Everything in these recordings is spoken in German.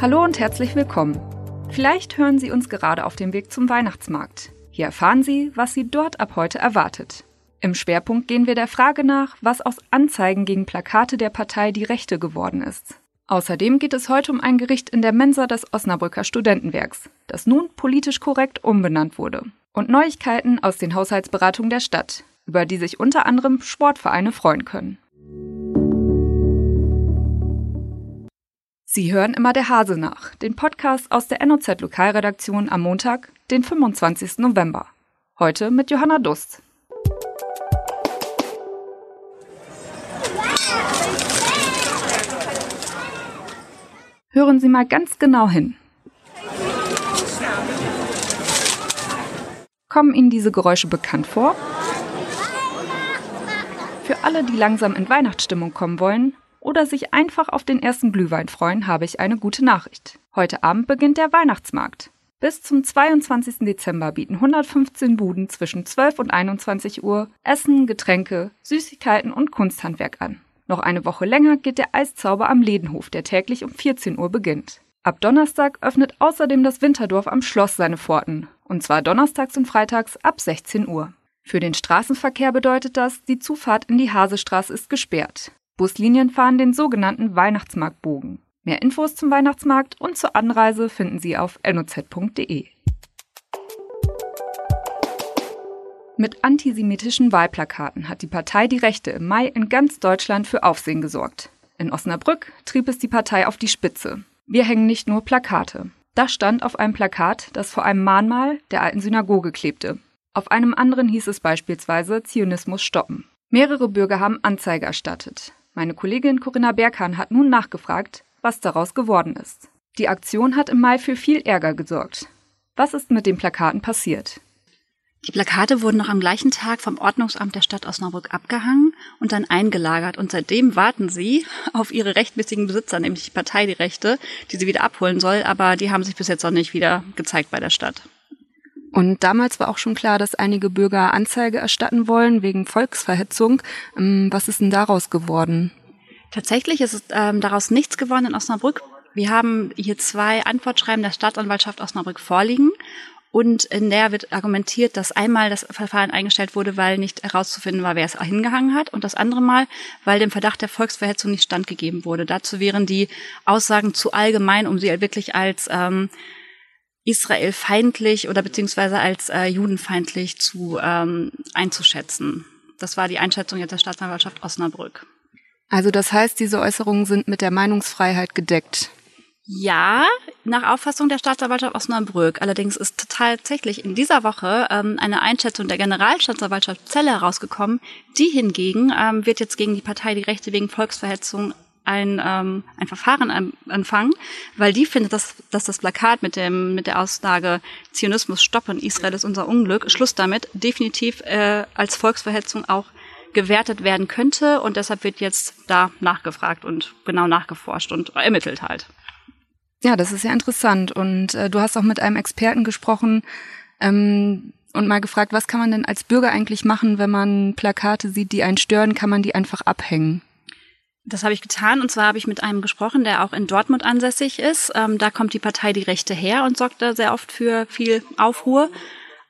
Hallo und herzlich willkommen. Vielleicht hören Sie uns gerade auf dem Weg zum Weihnachtsmarkt. Hier erfahren Sie, was Sie dort ab heute erwartet. Im Schwerpunkt gehen wir der Frage nach, was aus Anzeigen gegen Plakate der Partei Die Rechte geworden ist. Außerdem geht es heute um ein Gericht in der Mensa des Osnabrücker Studentenwerks, das nun politisch korrekt umbenannt wurde. Und Neuigkeiten aus den Haushaltsberatungen der Stadt, über die sich unter anderem Sportvereine freuen können. Sie hören immer der Hase nach, den Podcast aus der NOZ Lokalredaktion am Montag, den 25. November. Heute mit Johanna Dust. Hören Sie mal ganz genau hin. Kommen Ihnen diese Geräusche bekannt vor? Für alle, die langsam in Weihnachtsstimmung kommen wollen, oder sich einfach auf den ersten Glühwein freuen, habe ich eine gute Nachricht. Heute Abend beginnt der Weihnachtsmarkt. Bis zum 22. Dezember bieten 115 Buden zwischen 12 und 21 Uhr Essen, Getränke, Süßigkeiten und Kunsthandwerk an. Noch eine Woche länger geht der Eiszauber am Ledenhof, der täglich um 14 Uhr beginnt. Ab Donnerstag öffnet außerdem das Winterdorf am Schloss seine Pforten, und zwar donnerstags und freitags ab 16 Uhr. Für den Straßenverkehr bedeutet das, die Zufahrt in die Hasestraße ist gesperrt. Buslinien fahren den sogenannten Weihnachtsmarktbogen. Mehr Infos zum Weihnachtsmarkt und zur Anreise finden Sie auf noz.de. Mit antisemitischen Wahlplakaten hat die Partei Die Rechte im Mai in ganz Deutschland für Aufsehen gesorgt. In Osnabrück trieb es die Partei auf die Spitze. Wir hängen nicht nur Plakate. Das stand auf einem Plakat, das vor einem Mahnmal der alten Synagoge klebte. Auf einem anderen hieß es beispielsweise Zionismus stoppen. Mehrere Bürger haben Anzeige erstattet. Meine Kollegin Corinna Berghahn hat nun nachgefragt, was daraus geworden ist. Die Aktion hat im Mai für viel Ärger gesorgt. Was ist mit den Plakaten passiert? Die Plakate wurden noch am gleichen Tag vom Ordnungsamt der Stadt Osnabrück abgehangen und dann eingelagert. Und seitdem warten sie auf ihre rechtmäßigen Besitzer, nämlich die Partei Die Rechte, die sie wieder abholen soll. Aber die haben sich bis jetzt noch nicht wieder gezeigt bei der Stadt. Und damals war auch schon klar, dass einige Bürger Anzeige erstatten wollen wegen Volksverhetzung. Ähm, was ist denn daraus geworden? Tatsächlich ist ähm, daraus nichts geworden in Osnabrück. Wir haben hier zwei Antwortschreiben der Staatsanwaltschaft Osnabrück vorliegen. Und in der wird argumentiert, dass einmal das Verfahren eingestellt wurde, weil nicht herauszufinden war, wer es hingehangen hat, und das andere Mal, weil dem Verdacht der Volksverhetzung nicht standgegeben wurde. Dazu wären die Aussagen zu allgemein, um sie wirklich als ähm, israelfeindlich oder beziehungsweise als äh, judenfeindlich zu ähm, einzuschätzen. Das war die Einschätzung jetzt der Staatsanwaltschaft Osnabrück. Also das heißt, diese Äußerungen sind mit der Meinungsfreiheit gedeckt. Ja, nach Auffassung der Staatsanwaltschaft Osnabrück. Allerdings ist tatsächlich in dieser Woche ähm, eine Einschätzung der Generalstaatsanwaltschaft Celle herausgekommen. Die hingegen ähm, wird jetzt gegen die Partei die Rechte wegen Volksverhetzung ein, ähm, ein Verfahren anfangen, weil die findet, dass, dass das Plakat mit, dem, mit der Aussage Zionismus stoppen, Israel ist unser Unglück, Schluss damit, definitiv äh, als Volksverhetzung auch gewertet werden könnte und deshalb wird jetzt da nachgefragt und genau nachgeforscht und ermittelt halt. Ja, das ist ja interessant und äh, du hast auch mit einem Experten gesprochen ähm, und mal gefragt, was kann man denn als Bürger eigentlich machen, wenn man Plakate sieht, die einen stören, kann man die einfach abhängen? Das habe ich getan und zwar habe ich mit einem gesprochen, der auch in Dortmund ansässig ist. Ähm, da kommt die Partei Die Rechte her und sorgt da sehr oft für viel Aufruhr.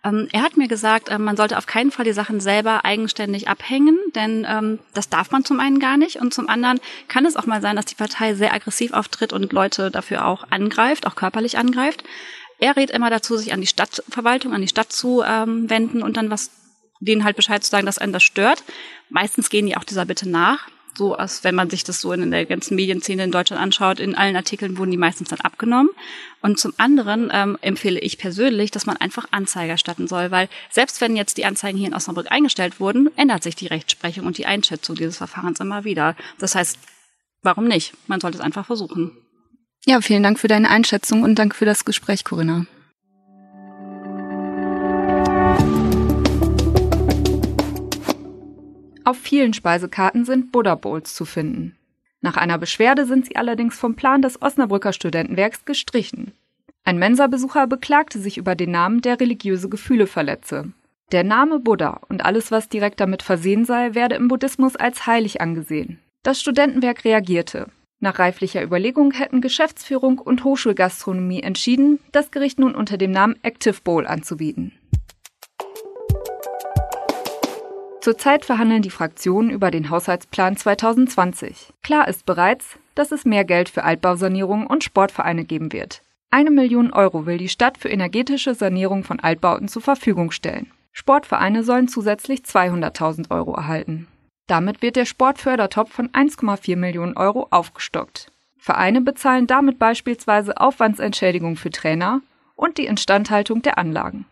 Ähm, er hat mir gesagt, äh, man sollte auf keinen Fall die Sachen selber eigenständig abhängen, denn ähm, das darf man zum einen gar nicht und zum anderen kann es auch mal sein, dass die Partei sehr aggressiv auftritt und Leute dafür auch angreift, auch körperlich angreift. Er rät immer dazu, sich an die Stadtverwaltung, an die Stadt zu ähm, wenden und dann was denen halt Bescheid zu sagen, dass einen das stört. Meistens gehen die auch dieser Bitte nach so, als wenn man sich das so in der ganzen Medienszene in Deutschland anschaut, in allen Artikeln wurden die meistens dann abgenommen. Und zum anderen ähm, empfehle ich persönlich, dass man einfach Anzeige erstatten soll, weil selbst wenn jetzt die Anzeigen hier in Osnabrück eingestellt wurden, ändert sich die Rechtsprechung und die Einschätzung dieses Verfahrens immer wieder. Das heißt, warum nicht? Man sollte es einfach versuchen. Ja, vielen Dank für deine Einschätzung und danke für das Gespräch, Corinna. Auf vielen Speisekarten sind Buddha Bowls zu finden. Nach einer Beschwerde sind sie allerdings vom Plan des Osnabrücker Studentenwerks gestrichen. Ein Mensa-Besucher beklagte sich über den Namen, der religiöse Gefühle verletze. Der Name Buddha und alles, was direkt damit versehen sei, werde im Buddhismus als heilig angesehen. Das Studentenwerk reagierte. Nach reiflicher Überlegung hätten Geschäftsführung und Hochschulgastronomie entschieden, das Gericht nun unter dem Namen Active Bowl anzubieten. Zurzeit verhandeln die Fraktionen über den Haushaltsplan 2020. Klar ist bereits, dass es mehr Geld für Altbausanierungen und Sportvereine geben wird. Eine Million Euro will die Stadt für energetische Sanierung von Altbauten zur Verfügung stellen. Sportvereine sollen zusätzlich 200.000 Euro erhalten. Damit wird der Sportfördertopf von 1,4 Millionen Euro aufgestockt. Vereine bezahlen damit beispielsweise Aufwandsentschädigung für Trainer und die Instandhaltung der Anlagen.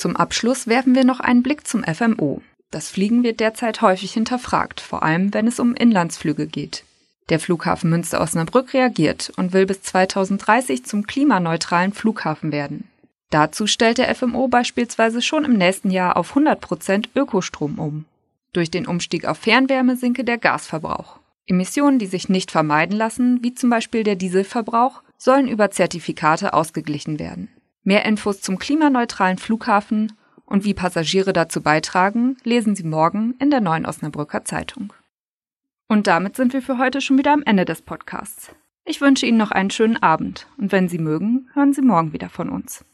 Zum Abschluss werfen wir noch einen Blick zum FMO. Das Fliegen wird derzeit häufig hinterfragt, vor allem wenn es um Inlandsflüge geht. Der Flughafen Münster-Osnabrück reagiert und will bis 2030 zum klimaneutralen Flughafen werden. Dazu stellt der FMO beispielsweise schon im nächsten Jahr auf 100% Ökostrom um. Durch den Umstieg auf Fernwärme sinke der Gasverbrauch. Emissionen, die sich nicht vermeiden lassen, wie zum Beispiel der Dieselverbrauch, sollen über Zertifikate ausgeglichen werden. Mehr Infos zum klimaneutralen Flughafen und wie Passagiere dazu beitragen, lesen Sie morgen in der neuen Osnabrücker Zeitung. Und damit sind wir für heute schon wieder am Ende des Podcasts. Ich wünsche Ihnen noch einen schönen Abend und wenn Sie mögen, hören Sie morgen wieder von uns.